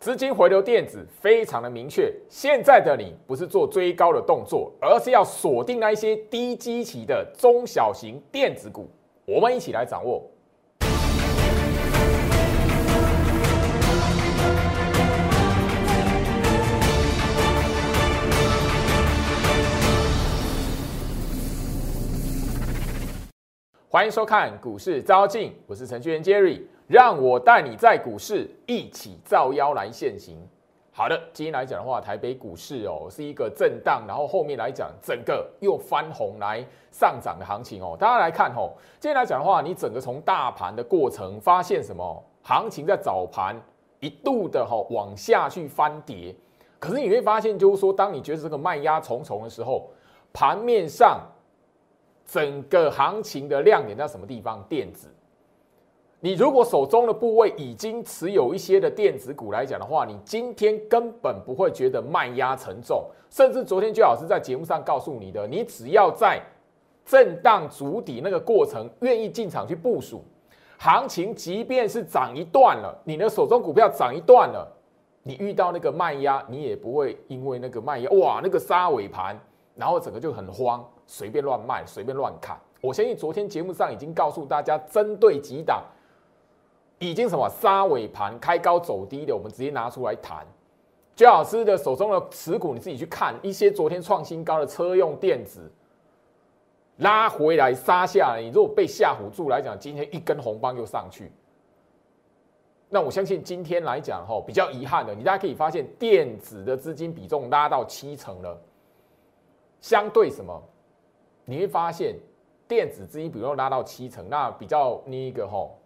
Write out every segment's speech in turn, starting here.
资金回流电子非常的明确。现在的你不是做追高的动作，而是要锁定那一些低基期的中小型电子股。我们一起来掌握。欢迎收看股市招镜，我是程序员 Jerry，让我带你在股市一起造妖来现行。好的，今天来讲的话，台北股市哦是一个震荡，然后后面来讲整个又翻红来上涨的行情哦。大家来看哦，今天来讲的话，你整个从大盘的过程发现什么？行情在早盘一度的哈往下去翻跌，可是你会发现，就是说，当你觉得这个卖压重重的时候，盘面上。整个行情的亮点在什么地方？电子。你如果手中的部位已经持有一些的电子股来讲的话，你今天根本不会觉得卖压沉重，甚至昨天最老师在节目上告诉你的，你只要在震荡筑底那个过程，愿意进场去部署，行情即便是涨一段了，你的手中股票涨一段了，你遇到那个卖压，你也不会因为那个卖压，哇，那个杀尾盘，然后整个就很慌。随便乱卖，随便乱砍。我相信昨天节目上已经告诉大家，针对几档已经什么杀尾盘、开高走低的，我们直接拿出来谈。周老师的手中的持股，你自己去看一些昨天创新高的车用电子拉回来杀下来，你如果被吓唬住来讲，今天一根红棒又上去，那我相信今天来讲哈，比较遗憾的，你大家可以发现电子的资金比重拉到七成了，相对什么？你会发现，电子资金比重拉到七成，那比较那一个吼，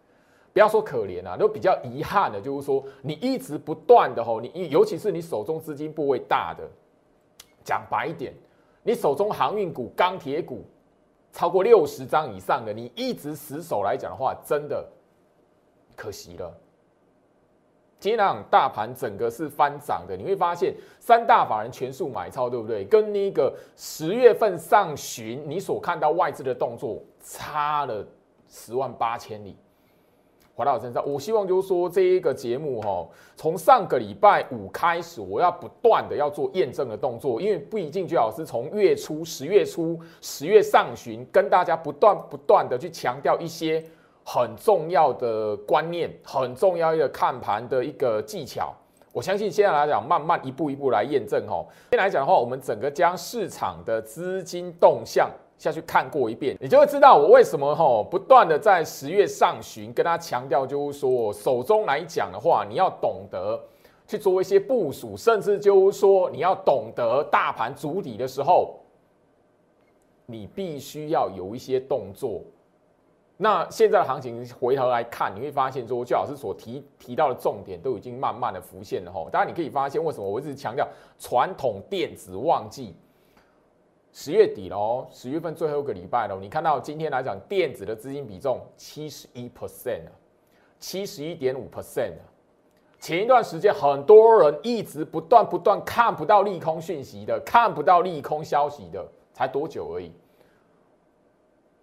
不要说可怜啊，都比较遗憾的，就是说你一直不断的吼，你尤其是你手中资金部位大的，讲白一点，你手中航运股、钢铁股超过六十张以上的，你一直死守来讲的话，真的可惜了。今天那大盘整个是翻涨的，你会发现三大法人全数买超，对不对？跟那个十月份上旬你所看到外资的动作差了十万八千里。回到我身上，我希望就是说这一个节目哈，从上个礼拜五开始，我要不断的要做验证的动作，因为不一定最好是从月初十月初十月上旬跟大家不断不断的去强调一些。很重要的观念，很重要一个看盘的一个技巧。我相信现在来讲，慢慢一步一步来验证哦。先来讲的话，我们整个将市场的资金动向下去看过一遍，你就会知道我为什么哈不断的在十月上旬跟他强调，就是说手中来讲的话，你要懂得去做一些部署，甚至就是说你要懂得大盘主底的时候，你必须要有一些动作。那现在的行情回头来看，你会发现说，最老师所提提到的重点都已经慢慢的浮现了吼。当然，你可以发现为什么我一直强调传统电子旺季，十月底喽，十月份最后一个礼拜喽，你看到今天来讲，电子的资金比重七十一 percent 啊，七十一点五 percent 啊。前一段时间很多人一直不断不断看不到利空讯息的，看不到利空消息的，才多久而已。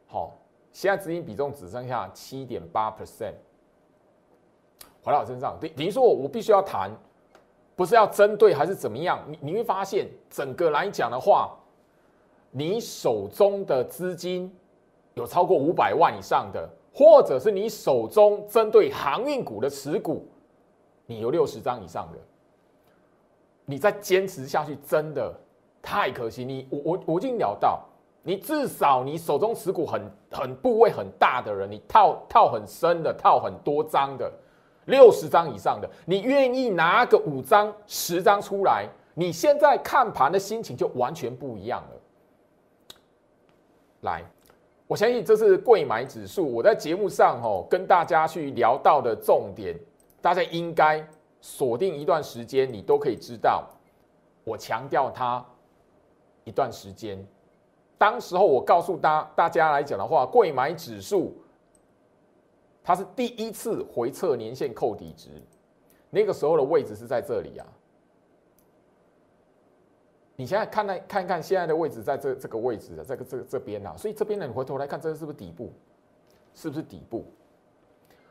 好。现在资金比重只剩下七点八 percent，回到我身上，等等于说我我必须要谈，不是要针对还是怎么样？你你会发现，整个来讲的话，你手中的资金有超过五百万以上的，或者是你手中针对航运股的持股，你有六十张以上的，你再坚持下去，真的太可惜。你我我我已经聊到。你至少你手中持股很很部位很大的人，你套套很深的，套很多张的，六十张以上的，你愿意拿个五张、十张出来，你现在看盘的心情就完全不一样了。来，我相信这是贵买指数，我在节目上哦跟大家去聊到的重点，大家应该锁定一段时间，你都可以知道，我强调它一段时间。当时候我告诉大大家来讲的话，贵买指数它是第一次回测年线扣底值，那个时候的位置是在这里啊。你现在看来看看现在的位置在这这个位置的这个这这边啊，所以这边呢，你回头来看，这是不是底部？是不是底部？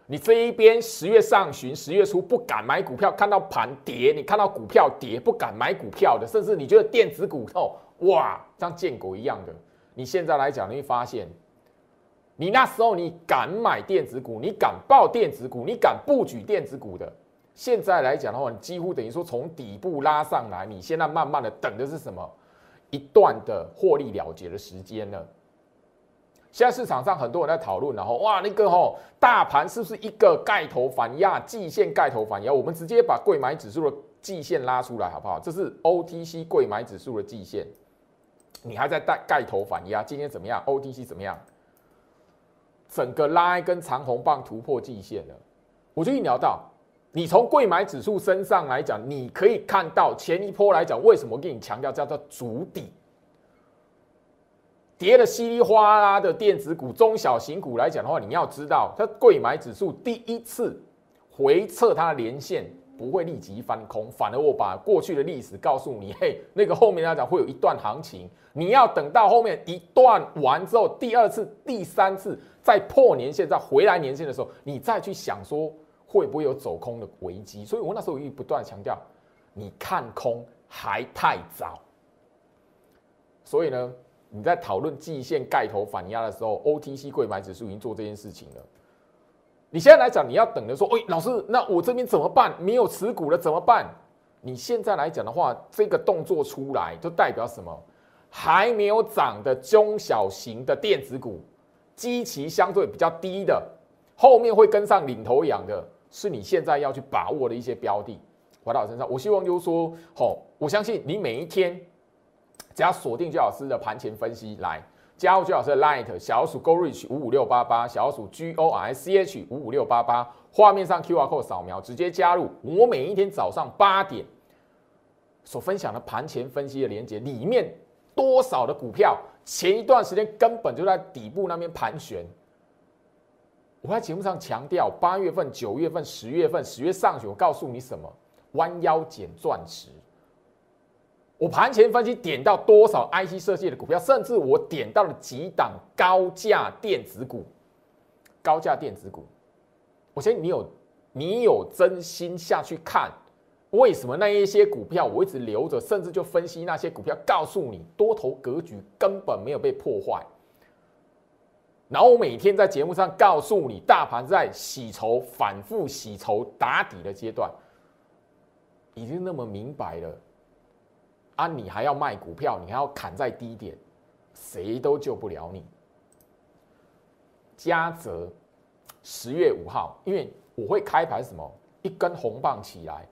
你这一边十月上旬、十月初不敢买股票，看到盘跌，你看到股票跌不敢买股票的，甚至你觉得电子股哦，哇，像见狗一样的。你现在来讲，你会发现，你那时候你敢买电子股，你敢报电子股，你敢布局电子股的，现在来讲的话，你几乎等于说从底部拉上来，你现在慢慢的等的是什么？一段的获利了结的时间呢？现在市场上很多人在讨论，然后哇，那个吼大盘是不是一个盖头反压，季线盖头反压？我们直接把贵买指数的季线拉出来好不好？这是 OTC 贵买指数的季线，你还在带盖头反压？今天怎么样？OTC 怎么样？整个拉一根长红棒突破季线了。我就一聊到，你从贵买指数身上来讲，你可以看到前一波来讲，为什么我给你强调叫做主底？跌的稀里哗啦的电子股、中小型股来讲的话，你要知道，它贵买指数第一次回测它的连线不会立即翻空，反而我把过去的历史告诉你，嘿，那个后面来讲会有一段行情，你要等到后面一段完之后，第二次、第三次再破年线、再回来年线的时候，你再去想说会不会有走空的危机。所以我那时候一直不断强调，你看空还太早。所以呢？你在讨论季线盖头反压的时候，OTC 贵买指数已经做这件事情了。你现在来讲，你要等着说，哎，老师，那我这边怎么办？没有持股了怎么办？你现在来讲的话，这个动作出来就代表什么？还没有涨的中小型的电子股，基期相对比较低的，后面会跟上领头羊的，是你现在要去把握的一些标的。回到我身上，我希望就是说，好，我相信你每一天。只要锁定焦老师的盘前分析，来加入焦老师的 Light 小鼠 Go Reach 五五六八八，小鼠 G O R C H 五五六八八，画面上 QR code 扫描，直接加入。我每一天早上八点所分享的盘前分析的连接，里面多少的股票前一段时间根本就在底部那边盘旋。我在节目上强调，八月份、九月份、十月份、十月上旬，我告诉你什么？弯腰捡钻石。我盘前分析点到多少 IC 设计的股票，甚至我点到了几档高价电子股，高价电子股。我相信你有，你有真心下去看，为什么那一些股票我一直留着，甚至就分析那些股票，告诉你多头格局根本没有被破坏。然后我每天在节目上告诉你，大盘在洗筹、反复洗筹、打底的阶段，已经那么明白了。啊！你还要卖股票，你还要砍在低点，谁都救不了你。嘉泽十月五号，因为我会开盘什么一根红棒起来，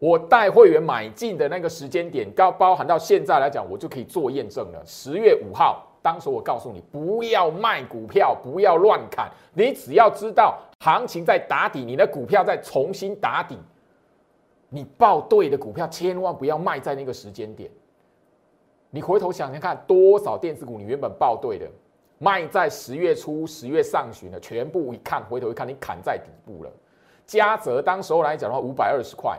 我带会员买进的那个时间点，包包含到现在来讲，我就可以做验证了。十月五号，当时我告诉你不要卖股票，不要乱砍，你只要知道行情在打底，你的股票在重新打底。你报对的股票，千万不要卖在那个时间点。你回头想想看，多少电子股你原本报对的，卖在十月初、十月上旬的，全部一看，回头一看，你砍在底部了。嘉泽当时候来讲的话，五百二十块。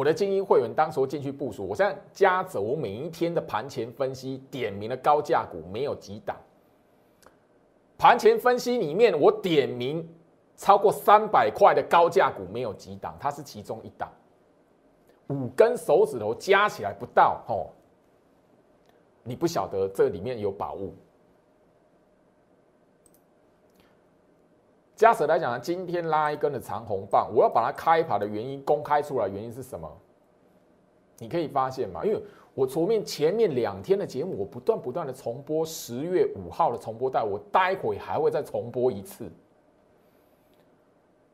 我的精英会员当时候进去部署，我现在嘉泽，我每一天的盘前分析点名的高价股没有几档。盘前分析里面，我点名。超过三百块的高价股没有几档，它是其中一档，五根手指头加起来不到哦，你不晓得这里面有宝物。加舍来讲呢，今天拉一根的长红棒，我要把它开盘的原因公开出来，原因是什么？你可以发现嘛，因为我前面前面两天的节目，我不断不断的重播十月五号的重播带，我待会还会再重播一次。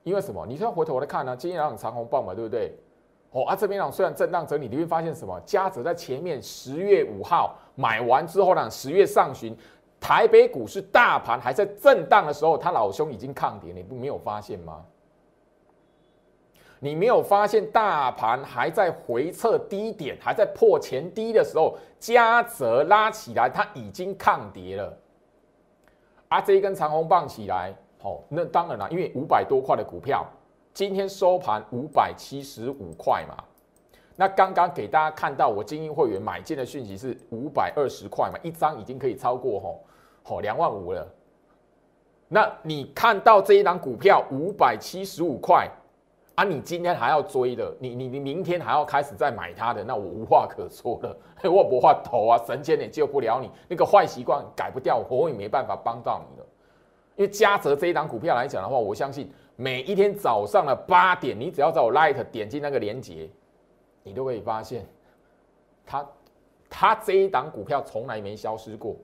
因为什么？你现在回头来看呢？今天两长红棒嘛，对不对？哦啊，这边呢虽然震荡整理，你会发现什么？嘉泽在前面十月五号买完之后呢，十月上旬台北股市大盘还在震荡的时候，他老兄已经抗跌，你不没有发现吗？你没有发现大盘还在回撤低点，还在破前低的时候，嘉泽拉起来，它已经抗跌了。啊，这一根长红棒起来。哦，那当然了，因为五百多块的股票，今天收盘五百七十五块嘛。那刚刚给大家看到我精英会员买进的讯息是五百二十块嘛，一张已经可以超过吼吼两万五了。那你看到这一档股票五百七十五块啊，你今天还要追的，你你你明天还要开始再买它的，那我无话可说了，我不话头啊，神仙也救不了你，那个坏习惯改不掉，我也没办法帮到你了。因为嘉泽这一档股票来讲的话，我相信每一天早上的八点，你只要在我 Light 点进那个链接，你都可以发现，它它这一档股票从来没消失过。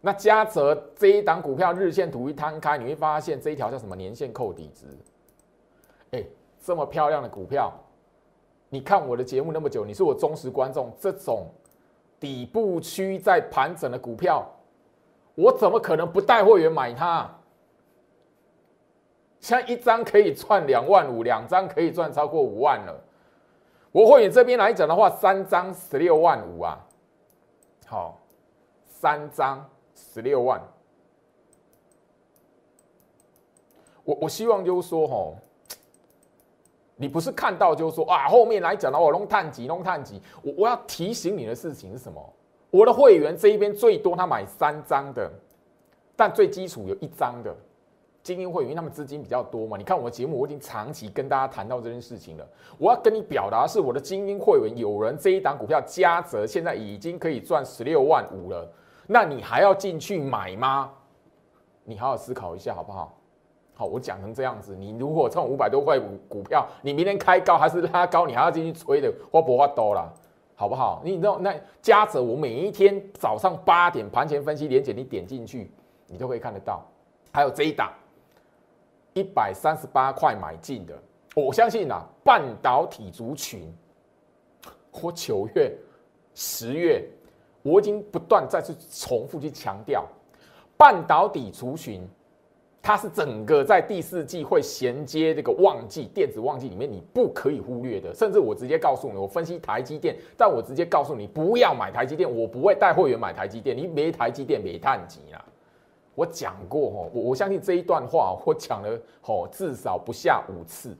那嘉泽这一档股票日线图一摊开，你会发现这一条叫什么年线扣底值？哎，这么漂亮的股票，你看我的节目那么久，你是我忠实观众，这种底部区在盘整的股票，我怎么可能不带会员买它？像一张可以赚两万五，两张可以赚超过五万了。我会员这边来讲的话，三张十六万五啊，好，三张。十六万，我我希望就是说，吼，你不是看到就是说啊，后面来讲的话，弄探几弄探几，我我要提醒你的事情是什么？我的会员这一边最多他买三张的，但最基础有一张的精英会员，他们资金比较多嘛。你看我的节目，我已经长期跟大家谈到这件事情了。我要跟你表达是，我的精英会员有人这一档股票加折，现在已经可以赚十六万五了。那你还要进去买吗？你好好思考一下好不好？好，我讲成这样子，你如果冲五百多块股股票，你明天开高还是拉高，你还要进去吹的，花不花多了，好不好？你知道那加者，我每一天早上八点盘前分析连检，你点进去，你都可以看得到。还有这一档一百三十八块买进的，我相信啊，半导体族群，我九月、十月。我已经不断再次重复去强调，半导体族群，它是整个在第四季会衔接这个旺季电子旺季里面你不可以忽略的。甚至我直接告诉你，我分析台积电，但我直接告诉你不要买台积电，我不会带会员买台积电。你没台积电没碳基啊！我讲过哦，我我相信这一段话我讲了哦，至少不下五次。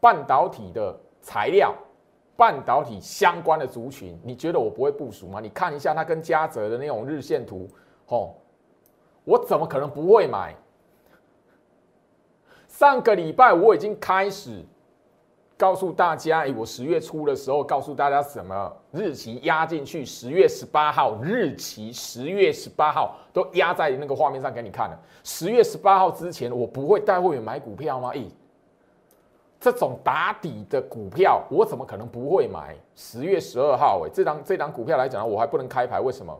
半导体的材料。半导体相关的族群，你觉得我不会部署吗？你看一下它跟嘉泽的那种日线图，吼，我怎么可能不会买？上个礼拜我已经开始告诉大家，哎，我十月初的时候告诉大家什么日期压进去，十月十八号日期，十月十八号都压在那个画面上给你看了。十月十八号之前，我不会带会员买股票吗？咦？这种打底的股票，我怎么可能不会买？十月十二号，哎，这张这张股票来讲我还不能开牌，为什么？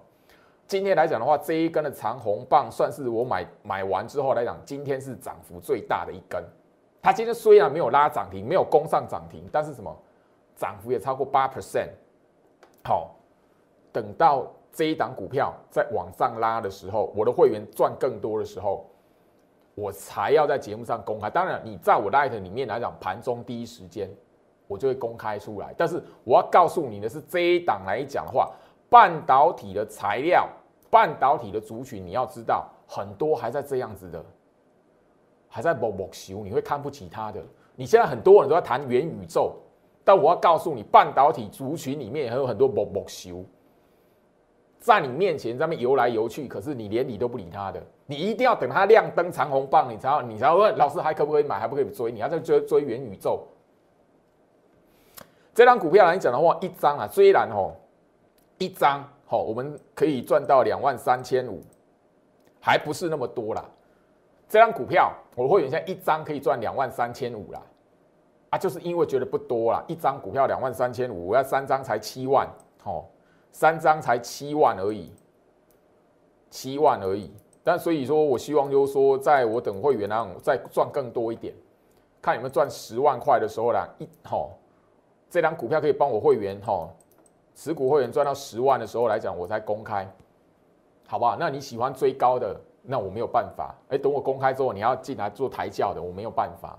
今天来讲的话，这一根的长红棒算是我买买完之后来讲，今天是涨幅最大的一根。它今天虽然没有拉涨停，没有攻上涨停，但是什么？涨幅也超过八 percent。好，等到这一档股票在往上拉的时候，我的会员赚更多的时候。我才要在节目上公开。当然，你在我 Light 里面来讲，盘中第一时间我就会公开出来。但是我要告诉你的是，这一档来讲的话，半导体的材料、半导体的族群，你要知道很多还在这样子的，还在某某修，你会看不起它的。你现在很多人都在谈元宇宙，但我要告诉你，半导体族群里面还有很多某某修。在你面前在那游来游去，可是你连理都不理他的，你一定要等他亮灯长红棒，你才要你才要问老师还可不可以买，还不可以追？你要在追追元宇宙。这张股票来讲的话，一张啊，虽然哦，一张哦，我们可以赚到两万三千五，还不是那么多啦。这张股票我会员现在一张可以赚两万三千五啦，啊，就是因为觉得不多啦，一张股票两万三千五，我要三张才七万，哦。三张才七万而已，七万而已。但所以说我希望就是说，在我等会员那再赚更多一点，看有没有赚十万块的时候啦，一吼，这张股票可以帮我会员吼，持股会员赚到十万的时候来讲，我才公开，好不好？那你喜欢追高的，那我没有办法。哎，等我公开之后，你要进来做抬轿的，我没有办法。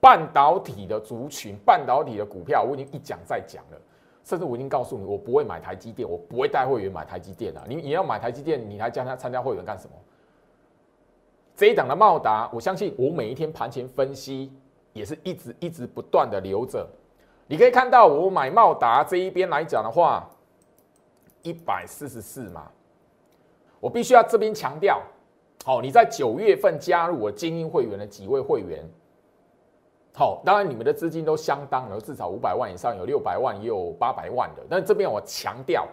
半导体的族群，半导体的股票，我已经一讲再讲了。甚至我已经告诉你，我不会买台积电，我不会带会员买台积电的。你你要买台积电，你还加他参加会员干什么？这一档的茂达，我相信我每一天盘前分析也是一直一直不断的留着。你可以看到我买茂达这一边来讲的话，一百四十四嘛。我必须要这边强调，好，你在九月份加入我精英会员的几位会员，好，当然你们的资金都相当了，至少五百万以上，有六百万，也有八百万的。但这边我强调，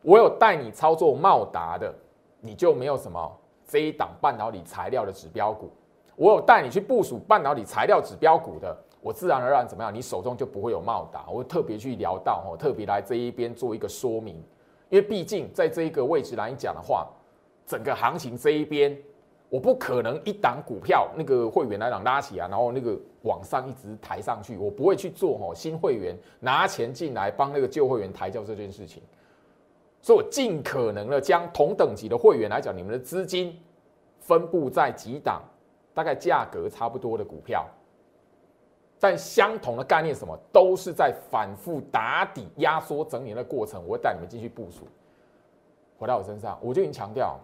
我有带你操作茂达的，你就没有什么这一档半导体材料的指标股；我有带你去部署半导体材料指标股的，我自然而然怎么样，你手中就不会有茂达。我特别去聊到，哦，特别来这一边做一个说明。因为毕竟在这一个位置来讲的话，整个行情这一边，我不可能一档股票那个会员来讲拉起来，然后那个往上一直抬上去，我不会去做哦。新会员拿钱进来帮那个旧会员抬轿这件事情，所以我尽可能的将同等级的会员来讲，你们的资金分布在几档，大概价格差不多的股票。但相同的概念，什么都是在反复打底、压缩整理的过程。我会带你们进去部署。回到我身上，我就已经强调，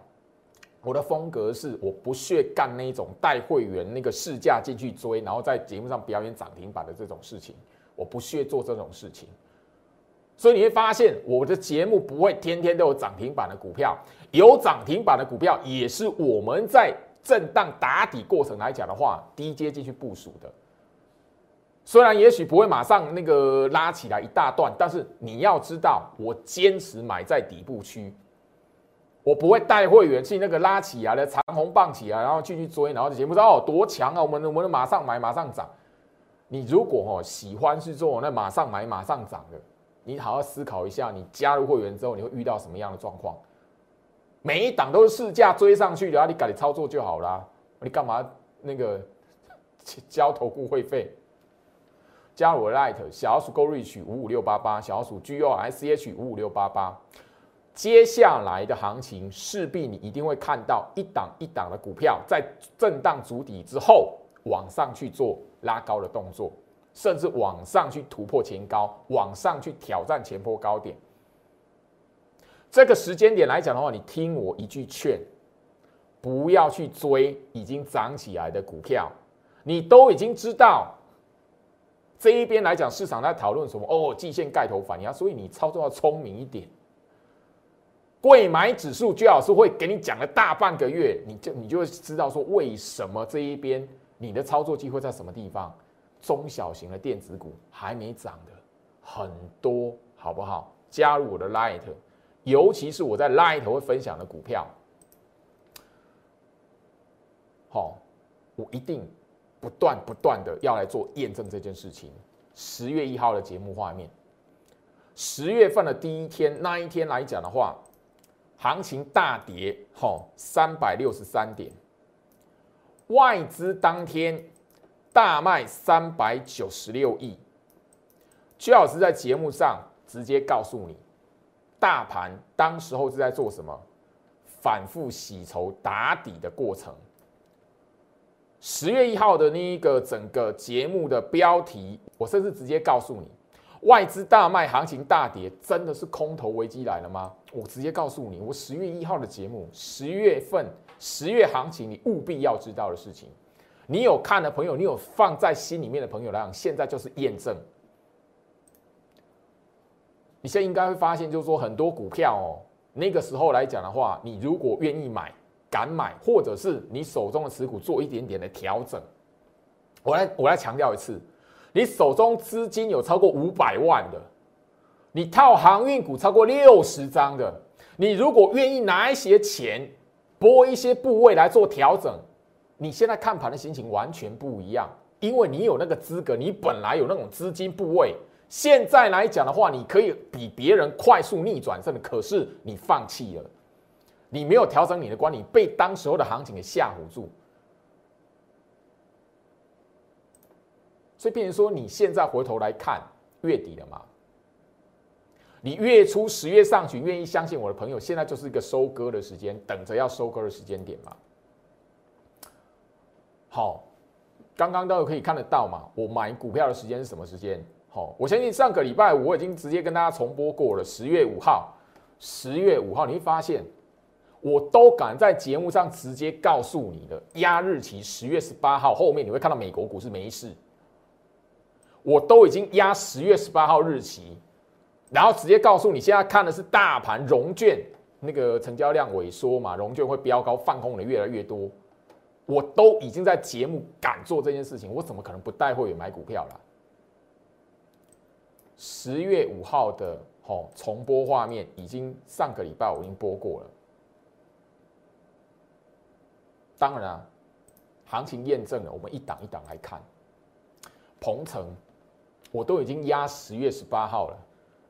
我的风格是我不屑干那种带会员那个市价进去追，然后在节目上表演涨停板的这种事情。我不屑做这种事情。所以你会发现，我的节目不会天天都有涨停板的股票，有涨停板的股票也是我们在震荡打底过程来讲的话，低阶进去部署的。虽然也许不会马上那个拉起来一大段，但是你要知道，我坚持买在底部区，我不会带会员去那个拉起来的长虹棒起来，然后继续追，然后节目说哦多强啊，我们我们马上买马上涨。你如果哦喜欢去做那马上买马上涨的，你好好思考一下，你加入会员之后你会遇到什么样的状况？每一档都是市价追上去，然后你赶紧操作就好啦，你干嘛那个交投顾会费？加入 Light 小鼠 Go Reach 五五六八八，小鼠 G O S H 五五六八八。接下来的行情势必你一定会看到一档一档的股票在震荡筑底之后往上去做拉高的动作，甚至往上去突破前高，往上去挑战前波高点。这个时间点来讲的话，你听我一句劝，不要去追已经涨起来的股票，你都已经知道。这一边来讲，市场在讨论什么？哦，季线盖头反压，所以你操作要聪明一点。贵买指数，最好是会给你讲了大半个月，你就你就会知道说为什么这一边你的操作机会在什么地方。中小型的电子股还没涨的很多，好不好？加入我的 Light，尤其是我在 Light 会分享的股票，好，我一定。不断不断的要来做验证这件事情。十月一号的节目画面，十月份的第一天那一天来讲的话，行情大跌，吼三百六十三点，外资当天大卖三百九十六亿。薛老师在节目上直接告诉你，大盘当时候是在做什么？反复洗筹打底的过程。十月一号的那一个整个节目的标题，我甚至直接告诉你，外资大卖，行情大跌，真的是空头危机来了吗？我直接告诉你，我十月一号的节目，十月份十月行情，你务必要知道的事情，你有看的朋友，你有放在心里面的朋友来讲，现在就是验证。你现在应该会发现，就是说很多股票哦，那个时候来讲的话，你如果愿意买。敢买，或者是你手中的持股做一点点的调整。我来，我来强调一次，你手中资金有超过五百万的，你套航运股超过六十张的，你如果愿意拿一些钱拨一些部位来做调整，你现在看盘的心情完全不一样，因为你有那个资格，你本来有那种资金部位，现在来讲的话，你可以比别人快速逆转胜，可是你放弃了。你没有调整你的观点，被当时候的行情给吓唬住，所以变成说你现在回头来看月底了嘛？你月初十月上旬愿意相信我的朋友，现在就是一个收割的时间，等着要收割的时间点嘛。好，刚刚都可以看得到嘛？我买股票的时间是什么时间？好，我相信上个礼拜我已经直接跟大家重播过了，十月五号，十月五号你会发现。我都敢在节目上直接告诉你的压日期十月十八号后面，你会看到美国股市没事。我都已经压十月十八号日期，然后直接告诉你，现在看的是大盘融券那个成交量萎缩嘛，融券会飙高，放空的越来越多，我都已经在节目敢做这件事情，我怎么可能不带会员买股票了？十月五号的吼重播画面已经上个礼拜我已经播过了。当然啊，行情验证了，我们一档一档来看。鹏程，我都已经压十月十八号了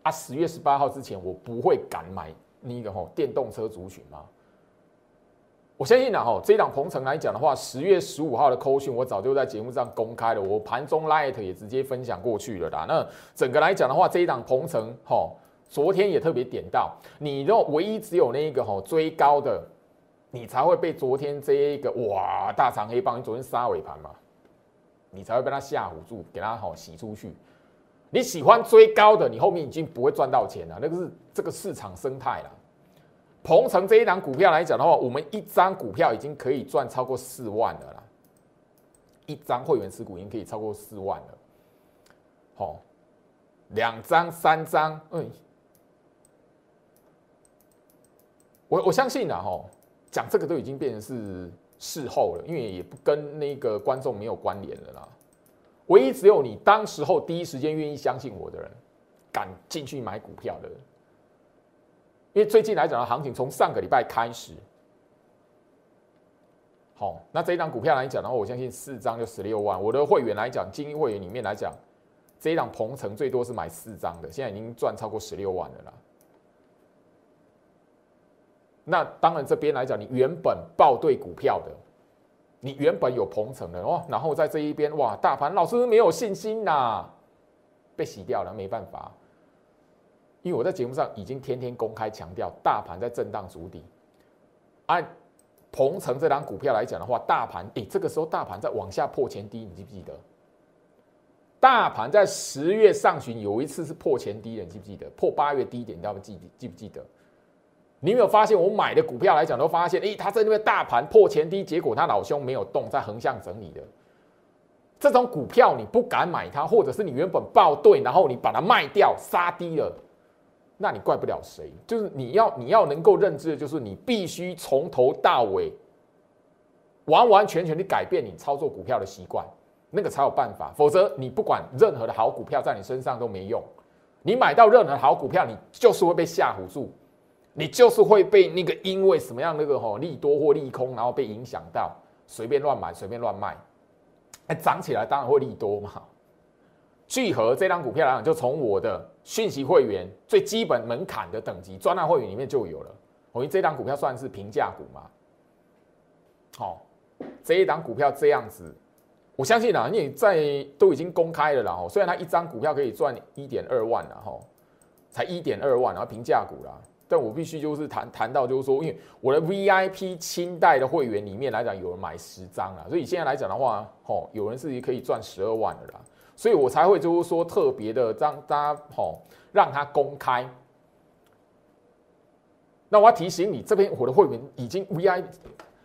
啊！十月十八号之前，我不会敢买那个吼电动车族群吗？我相信呢，吼这一档鹏程来讲的话，十月十五号的扣讯我早就在节目上公开了，我盘中 light 也直接分享过去了啦。那整个来讲的话，这一档鹏程，吼昨天也特别点到，你若唯一只有那一个吼追高的。你才会被昨天这一个哇大长黑棒，你昨天杀尾盘嘛，你才会被他吓唬住，给他好洗出去。你喜欢追高的，你后面已经不会赚到钱了，那个是这个市场生态了。鹏程这一档股票来讲的话，我们一张股票已经可以赚超过四万了啦，一张会员持股已经可以超过四万了。好，两张、三张，嗯，我我相信啊，吼。讲这个都已经变成是事后了，因为也不跟那个观众没有关联了啦。唯一只有你当时候第一时间愿意相信我的人，敢进去买股票的人。因为最近来讲的行情，从上个礼拜开始，好，那这一张股票来讲的话，我相信四张就十六万。我的会员来讲，精英会员里面来讲，这一张鹏程最多是买四张的，现在已经赚超过十六万了啦。那当然，这边来讲，你原本报对股票的，你原本有鹏程的哦，然后在这一边哇，大盘老师没有信心呐，被洗掉了，没办法。因为我在节目上已经天天公开强调，大盘在震荡筑底。按鹏程这张股票来讲的话，大盘诶，这个时候大盘在往下破前低，你记不记得？大盘在十月上旬有一次是破前低的，你记不记得？破八月低点，大家记记不记得？你有没有发现，我买的股票来讲，都发现，哎，它在那边大盘破前低，结果它老兄没有动，在横向整理的这种股票，你不敢买它，或者是你原本报对，然后你把它卖掉杀低了，那你怪不了谁。就是你要你要能够认知的，就是你必须从头到尾完完全全的改变你操作股票的习惯，那个才有办法。否则，你不管任何的好股票在你身上都没用。你买到任何好股票，你就是会被吓唬住。你就是会被那个因为什么样那个吼利多或利空，然后被影响到随便乱买随便乱卖，哎，涨起来当然会利多嘛。聚合这张股票来讲，就从我的讯息会员最基本门槛的等级专栏会员里面就有了。我为这张股票算是平价股嘛。好，这一档股票这样子，我相信啊，你在都已经公开了啦。吼，虽然它一张股票可以赚一点二万了吼，才一点二万，然后平价股啦。但我必须就是谈谈到，就是说，因为我的 VIP 清代的会员里面来讲，有人买十张啊，所以现在来讲的话，吼，有人是可以赚十二万的啦，所以我才会就是说特别的让大家吼让他公开。那我要提醒你，这边我的会员已经 VIP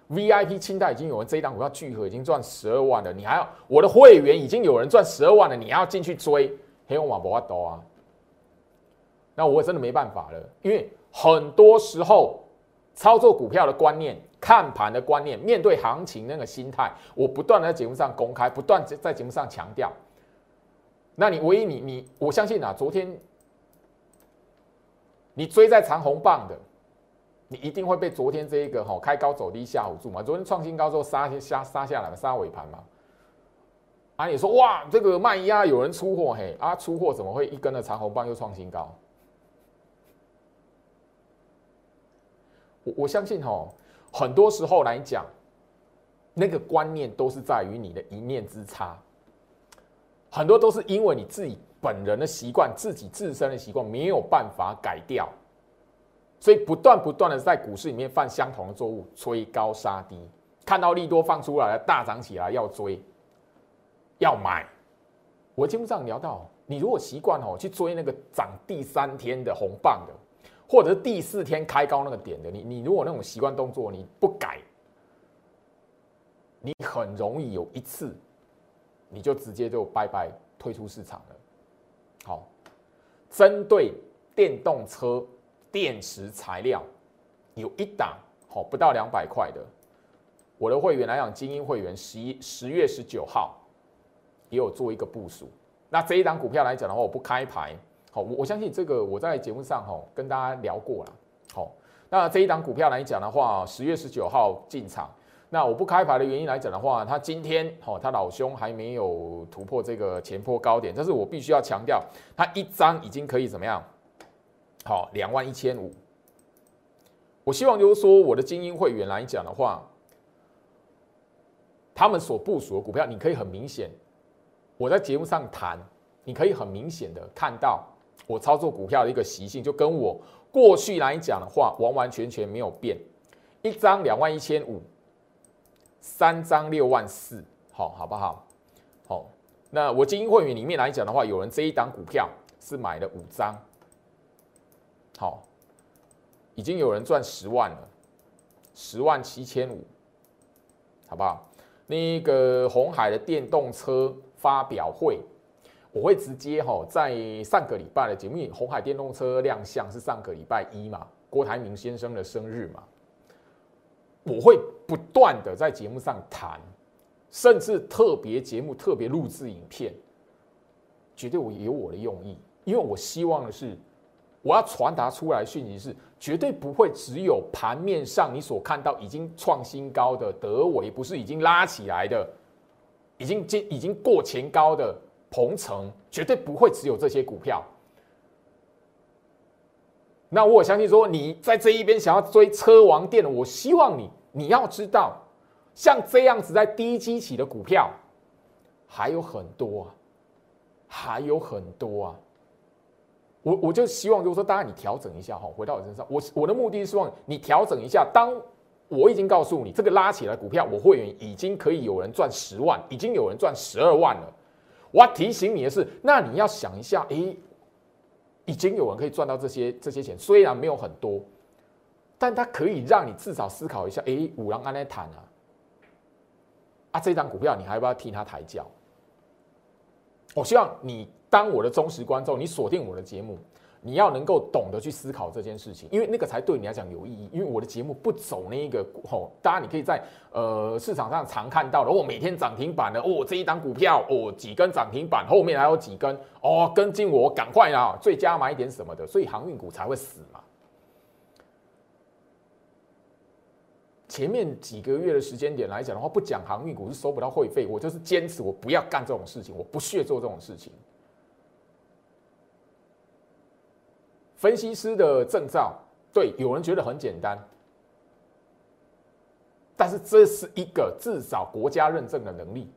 VIP 清代已经有人这一档股票聚合已经赚十二万了，你还要我的会员已经有人赚十二万了，你还要进去追，黑我马不阿多啊？那我真的没办法了，因为。很多时候，操作股票的观念、看盘的观念、面对行情那个心态，我不断的在节目上公开，不断在节目上强调。那你唯一你你，我相信啊，昨天你追在长红棒的，你一定会被昨天这一个哈开高走低吓唬住嘛。昨天创新高之后杀杀杀下来嘛，杀尾盘嘛。啊，你说哇，这个卖压有人出货嘿，啊出货怎么会一根的长红棒又创新高？我我相信哈，很多时候来讲，那个观念都是在于你的一念之差，很多都是因为你自己本人的习惯、自己自身的习惯没有办法改掉，所以不断不断的在股市里面犯相同的错误，追高杀低，看到利多放出来了，大涨起来要追，要买。我节目上聊到，你如果习惯哦去追那个涨第三天的红棒的。或者是第四天开高那个点的，你你如果那种习惯动作你不改，你很容易有一次，你就直接就拜拜退出市场了。好，针对电动车电池材料，有一档好不到两百块的，我的会员来讲，精英会员十一十月十九号也有做一个部署。那这一档股票来讲的话，我不开牌，好，我我相信这个我在节目上哈跟大家聊过了，好，那这一档股票来讲的话，十月十九号进场。那我不开牌的原因来讲的话，他今天哈，他老兄还没有突破这个前坡高点，但是我必须要强调，他一张已经可以怎么样？好，两万一千五。我希望就是说，我的精英会员来讲的话，他们所部署的股票，你可以很明显，我在节目上谈，你可以很明显的看到我操作股票的一个习性，就跟我过去来讲的话，完完全全没有变，一张两万一千五。三张六万四，好好不好？好，那我精英会员里面来讲的话，有人这一档股票是买了五张，好，已经有人赚十万了，十万七千五，好不好？那个红海的电动车发表会，我会直接哈在上个礼拜的节目，红海电动车亮相是上个礼拜一嘛，郭台铭先生的生日嘛。我会不断的在节目上谈，甚至特别节目特别录制影片，绝对我有我的用意，因为我希望的是，我要传达出来讯息是，绝对不会只有盘面上你所看到已经创新高的德维，不是已经拉起来的，已经经已经过前高的鹏程，绝对不会只有这些股票。那我相信说，你在这一边想要追车王店，我希望你你要知道，像这样子在低基期的股票还有很多啊，还有很多啊。我我就希望就是说，大家你调整一下哈，回到我身上，我我的目的是希望你调整一下。当我已经告诉你这个拉起来股票，我会员已经可以有人赚十万，已经有人赚十二万了。我要提醒你的是，那你要想一下，诶。已经有人可以赚到这些这些钱，虽然没有很多，但它可以让你至少思考一下：哎，五郎安来谈啊，啊，这张股票你还要不要替他抬轿？我希望你当我的忠实观众，你锁定我的节目。你要能够懂得去思考这件事情，因为那个才对你来讲有意义。因为我的节目不走那一个吼，大家你可以在呃市场上常看到的，我每天涨停板的哦，这一档股票哦几根涨停板，后面还有几根哦跟进我赶快啊，最佳买点什么的，所以航运股才会死嘛。前面几个月的时间点来讲的话，不讲航运股是收不到会费，我就是坚持我不要干这种事情，我不屑做这种事情。分析师的证照，对有人觉得很简单，但是这是一个至少国家认证的能力。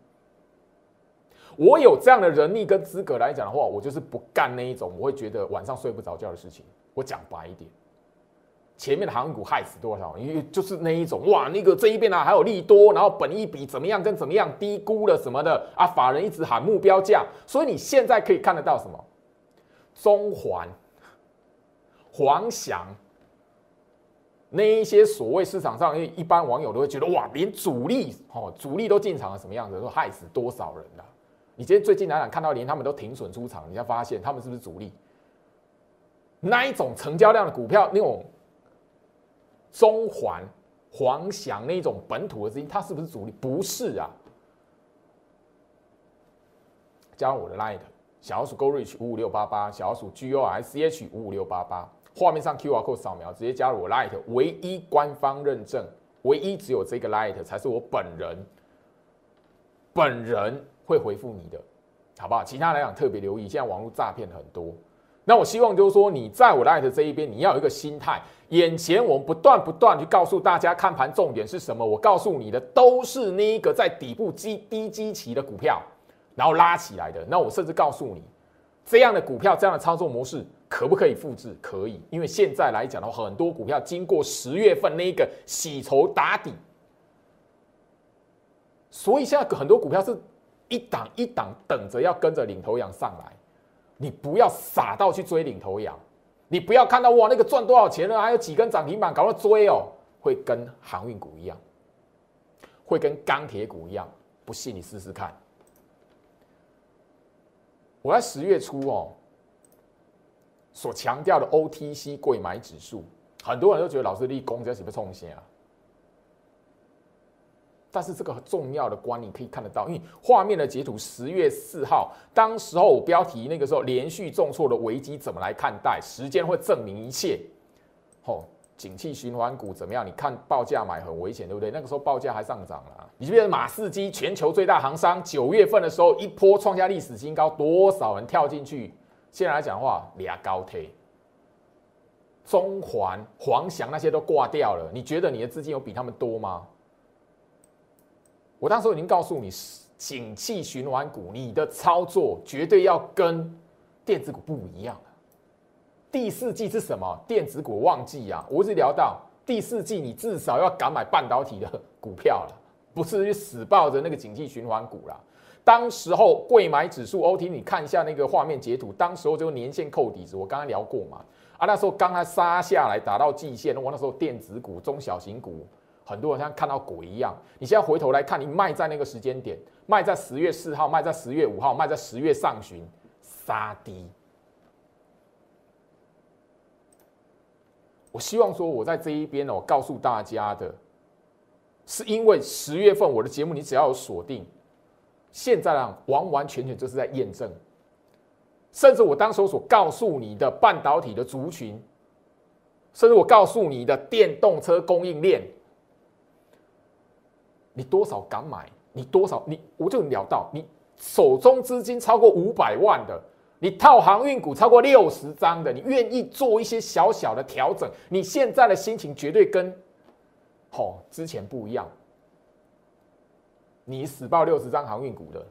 我有这样的人力跟资格来讲的话，我就是不干那一种我会觉得晚上睡不着觉的事情。我讲白一点，前面的航股害死多少？因为就是那一种哇，那个这一边呢还有利多，然后本一比怎么样跟怎么样低估了什么的啊，法人一直喊目标价，所以你现在可以看得到什么？中环。黄翔，那一些所谓市场上，一般网友都会觉得哇，连主力哦，主力都进场了，什么样子？说害死多少人了？你今天最近来讲，看到连他们都停损出场，你才发现他们是不是主力？那一种成交量的股票，那种中环、黄翔那一种本土的资金，它是不是主力？不是啊。加上我的 light 小老鼠 Go Reach 五五六八八，小老鼠 G O S H 五五六八八。画面上 Q R code 扫描，直接加入我 Light，唯一官方认证，唯一只有这个 Light 才是我本人，本人会回复你的，好不好？其他来讲特别留意，现在网络诈骗很多。那我希望就是说，你在我 Light 这一边，你要有一个心态，眼前我们不断不断去告诉大家看盘重点是什么，我告诉你的都是那一个在底部基低基期的股票，然后拉起来的。那我甚至告诉你，这样的股票，这样的操作模式。可不可以复制？可以，因为现在来讲的话，很多股票经过十月份那个洗筹打底，所以现在很多股票是一档一档等着要跟着领头羊上来。你不要傻到去追领头羊，你不要看到哇那个赚多少钱了，还有几根涨停板，赶快追哦，会跟航运股一样，会跟钢铁股一样。不信你试试看。我在十月初哦。所强调的 OTC 贵买指数，很多人都觉得老师立功这是不是冲线啊？但是这个重要的观你可以看得到，因为画面的截图，十月四号，当时候我标题那个时候连续重挫的危机怎么来看待？时间会证明一切。吼，景气循环股怎么样？你看报价买很危险，对不对？那个时候报价还上涨了。你记得马士基全球最大行商，九月份的时候一波创下历史新高，多少人跳进去？现在来讲的话，俩高铁，中环、黄翔那些都挂掉了。你觉得你的资金有比他们多吗？我当时已经告诉你，景气循环股，你的操作绝对要跟电子股不一样。第四季是什么？电子股旺季啊！我一直聊到第四季，你至少要敢买半导体的股票了，不是去死抱着那个景气循环股了。当时候贵买指数 OT，你看一下那个画面截图，当时候就年线扣底子，我刚刚聊过嘛。啊，那时候刚刚杀下来打到季线，我那时候电子股、中小型股。很多人像看到鬼一样。你现在回头来看，你卖在那个时间点，卖在十月四号，卖在十月五号，卖在十月上旬，杀低。我希望说，我在这一边呢，我告诉大家的，是因为十月份我的节目，你只要有锁定，现在呢，完完全全就是在验证。甚至我当时所告诉你的半导体的族群，甚至我告诉你的电动车供应链。你多少敢买？你多少你我就聊到你手中资金超过五百万的，你套航运股超过六十张的，你愿意做一些小小的调整？你现在的心情绝对跟好之前不一样。你死报六十张航运股的，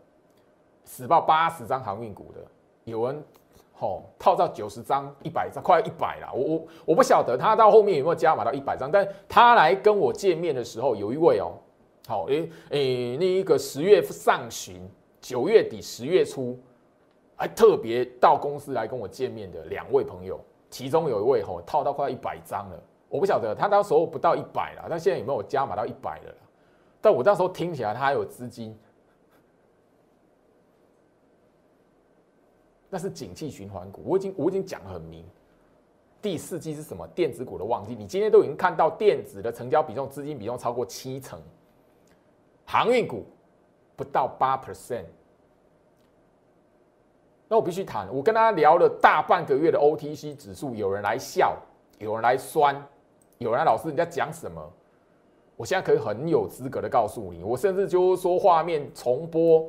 死报八十张航运股的，有人好套到九十张、一百张，快一百了。我我我不晓得他到后面有没有加码到一百张，但他来跟我见面的时候，有一位哦。好，诶诶，那一个十月上旬、九月底、十月初，还特别到公司来跟我见面的两位朋友，其中有一位吼套到快一百张了，我不晓得他到时候不到一百了，但现在有没有加码到一百了？但我那时候听起来他还有资金，那是景气循环股，我已经我已经讲很明，第四季是什么电子股的旺季，你今天都已经看到电子的成交比重、资金比重超过七成。航运股不到八 percent，那我必须谈。我跟大家聊了大半个月的 OTC 指数，有人来笑，有人来酸，有人老师你在讲什么？我现在可以很有资格的告诉你，我甚至就是说画面重播，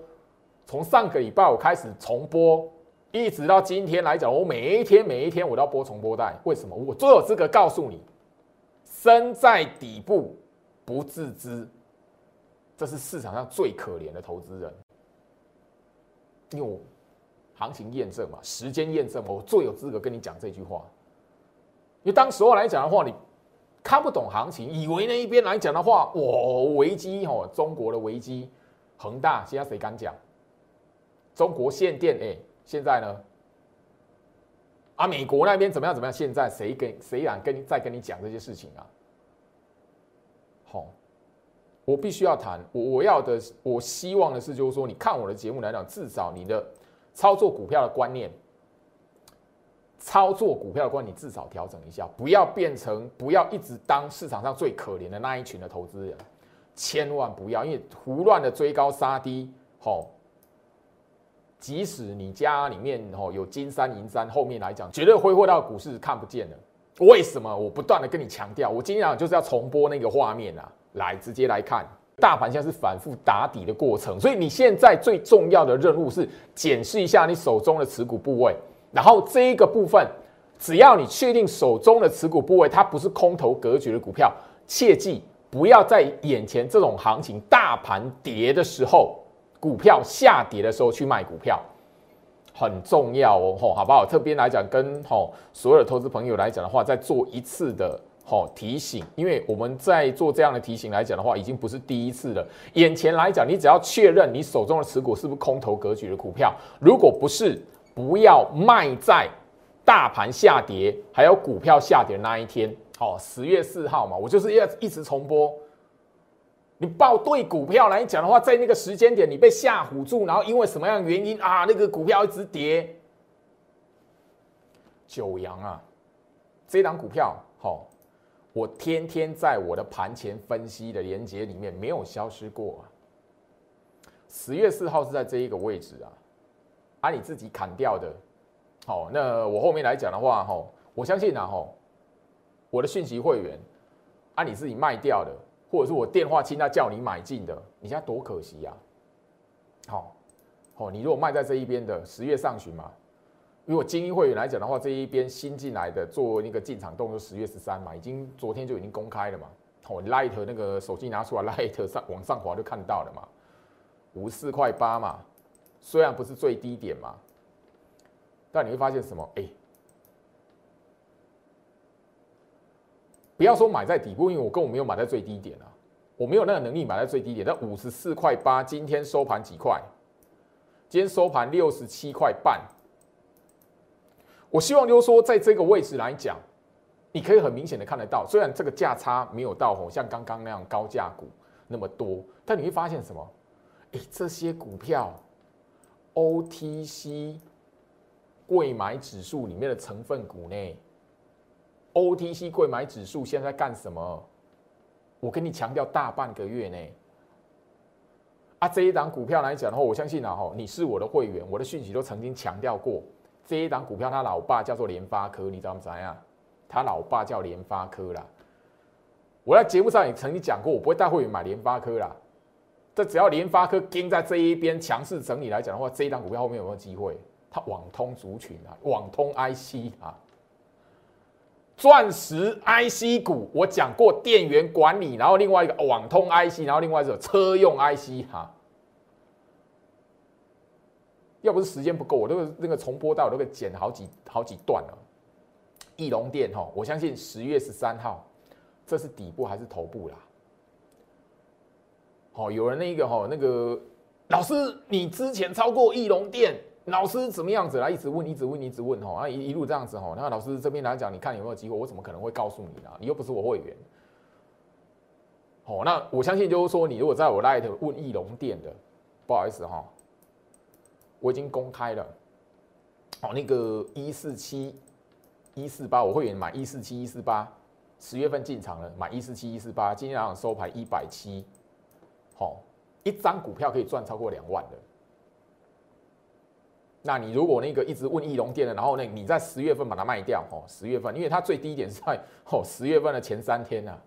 从上个礼拜我开始重播，一直到今天来讲，我每一天每一天我都要播重播带。为什么？我最有资格告诉你，身在底部不自知。这是市场上最可怜的投资人，因为我行情验证嘛，时间验证，我最有资格跟你讲这句话。因为当时候来讲的话，你看不懂行情，以为那一边来讲的话，我，危机哦，中国的危机，恒大现在谁敢讲？中国限电哎，现在呢？啊，美国那边怎么样怎么样？现在谁跟谁敢跟再跟你讲这些事情啊？好。我必须要谈，我我要的，我希望的是，就是说，你看我的节目来讲，至少你的操作股票的观念，操作股票的观，你至少调整一下，不要变成，不要一直当市场上最可怜的那一群的投资人，千万不要，因为胡乱的追高杀低，吼，即使你家里面吼有金山银山，后面来讲，绝对挥霍到股市看不见的。为什么？我不断的跟你强调，我今天就是要重播那个画面啊。来，直接来看，大盘现在是反复打底的过程，所以你现在最重要的任务是检视一下你手中的持股部位，然后这一个部分，只要你确定手中的持股部位它不是空头格局的股票，切记不要在眼前这种行情大盘跌的时候，股票下跌的时候去卖股票，很重要哦，吼，好不好？特别来讲，跟吼所有的投资朋友来讲的话，再做一次的。好提醒，因为我们在做这样的提醒来讲的话，已经不是第一次了。眼前来讲，你只要确认你手中的持股是不是空头格局的股票，如果不是，不要卖在大盘下跌还有股票下跌那一天。好，十月四号嘛，我就是要一直重播。你报对股票来讲的话，在那个时间点你被吓唬住，然后因为什么样的原因啊，那个股票一直跌。九阳啊，这档股票好。我天天在我的盘前分析的连接里面没有消失过啊。十月四号是在这一个位置啊，啊你自己砍掉的，好，那我后面来讲的话，哈，我相信啊，哈，我的讯息会员，啊你自己卖掉的，或者是我电话亲他叫你买进的，你现在多可惜呀，好，好，你如果卖在这一边的十月上旬嘛，如果精英会员来讲的话，这一边新进来的做那个进场动作，十月十三嘛，已经昨天就已经公开了嘛，好，Light 那个手机拿出来，Light 上往上滑就看到了嘛。五四块八嘛，虽然不是最低点嘛，但你会发现什么？哎，不要说买在底部，因为我根本没有买在最低点啊，我没有那个能力买在最低点。但五十四块八，今天收盘几块？今天收盘六十七块半。我希望就是说，在这个位置来讲，你可以很明显的看得到，虽然这个价差没有到吼像刚刚那样高价股那么多，但你会发现什么？哎，这些股票，OTC 贵买指数里面的成分股呢？OTC 贵买指数现在干什么？我跟你强调大半个月呢。啊，这一档股票来讲的话，我相信啊，哈，你是我的会员，我的讯息都曾经强调过，这一档股票他老爸叫做联发科，你知道不知道？他老爸叫联发科啦。我在节目上也曾经讲过，我不会带会员买联发科啦。这只要联发科跟在这一边强势整理来讲的话，这一档股票后面有没有机会？它网通族群啊，网通 IC 啊，钻石 IC 股，我讲过电源管理，然后另外一个网通 IC，然后另外一个车用 IC 哈。要不是时间不够，我那个那个重播到都给剪好几好几段了。翼龙电哈，我相信十月十三号，这是底部还是头部啦？好，有人那个哈，那个老师，你之前超过翼龙店，老师怎么样子来一直问，一直问，一直问哈，啊一一路这样子哈，那老师这边来讲，你看有没有机会？我怎么可能会告诉你呢？你又不是我会员。好，那我相信就是说，你如果在我 light 问翼龙店的，不好意思哈，我已经公开了。哦，那个一四七一四八，我会员买一四七一四八，十月份进场了，买一四七一四八，今天早上收盘一百七。好，一张股票可以赚超过两万的。那你如果那个一直问易龙店的，然后呢，你在十月份把它卖掉，哦，十月份，因为它最低点是在哦十月份的前三天呢，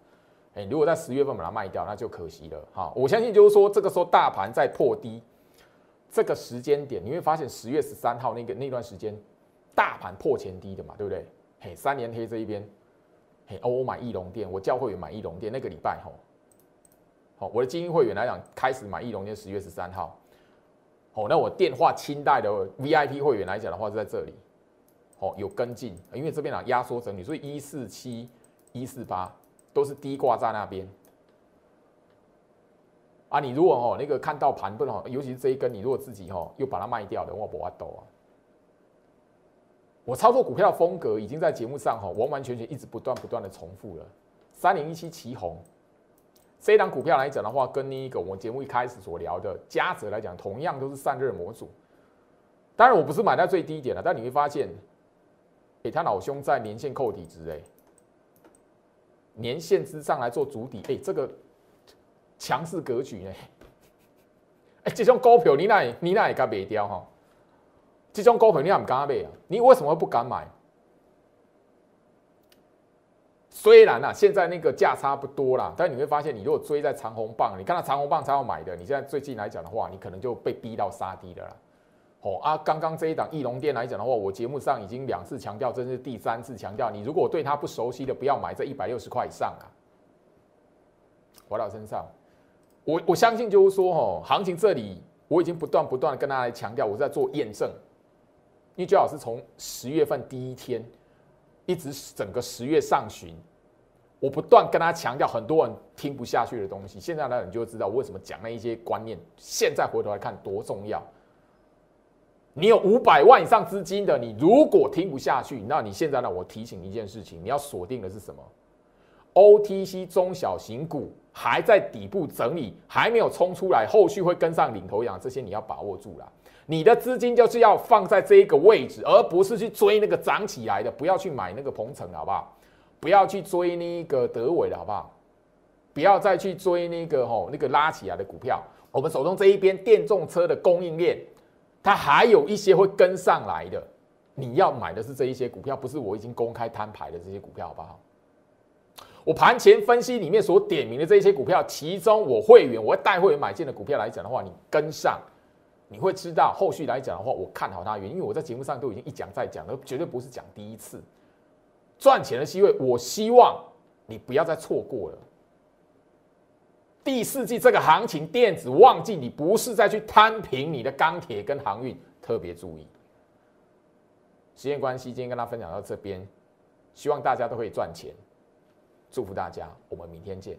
哎，如果在十月份把它卖掉，那就可惜了。哈，我相信就是说，这个时候大盘在破低，这个时间点，你会发现十月十三号那个那段时间，大盘破前低的嘛，对不对？嘿，三年黑这一边，嘿，哦，我买易龙店，我教会员买易龙店，那个礼拜，吼。好，我的精英会员来讲，开始买翼龙店十月十三号。好，那我电话清代的 VIP 会员来讲的话，是在这里。好，有跟进，因为这边啊压缩整理，所以一四七、一四八都是低挂在那边。啊，你如果哦那个看到盘不好，尤其是这一根，你如果自己哦又把它卖掉的，我不阿抖啊。我操作股票的风格已经在节目上哈完完全全一直不断不断的重复了。三零一七旗红。这一档股票来讲的话，跟那个我们节目一开始所聊的嘉泽来讲，同样都是散热模组。当然我不是买在最低点了，但你会发现，哎，他老兄在年线扣底值，哎，年线之上来做主底，哎，这个强势格局呢？哎，这种股票你那你那也敢买掉哈？这种股票你也不敢买啊？你为什么会不敢买？虽然啊，现在那个价差不多啦，但你会发现，你如果追在长红棒，你看到长红棒才要买的，你现在最近来讲的话，你可能就被逼到杀低的啦。哦啊，刚刚这一档翼龙店来讲的话，我节目上已经两次强调，这是第三次强调，你如果对它不熟悉的，不要买这一百六十块以上啊。回到身上，我我相信就是说，哦，行情这里我已经不断不断的跟大家强调，我在做验证，因为最好是从十月份第一天。一直整个十月上旬，我不断跟他强调很多人听不下去的东西。现在呢，你就知道我为什么讲那一些观念。现在回头来看多重要。你有五百万以上资金的，你如果听不下去，那你现在呢？我提醒一件事情，你要锁定的是什么？OTC 中小型股还在底部整理，还没有冲出来，后续会跟上领头羊，这些你要把握住了。你的资金就是要放在这一个位置，而不是去追那个涨起来的，不要去买那个鹏程，好不好？不要去追那个德伟了，好不好？不要再去追那个吼那个拉起来的股票。我们手中这一边电动车的供应链，它还有一些会跟上来的。你要买的是这一些股票，不是我已经公开摊牌的这些股票，好不好？我盘前分析里面所点名的这些股票，其中我会员我会带会员买进的股票来讲的话，你跟上，你会知道后续来讲的话，我看好它原因，因为我在节目上都已经一讲再讲了，绝对不是讲第一次。赚钱的机会，我希望你不要再错过了。第四季这个行情，电子旺季，你不是再去摊平你的钢铁跟航运，特别注意。时间关系，今天跟大家分享到这边，希望大家都可以赚钱。祝福大家，我们明天见。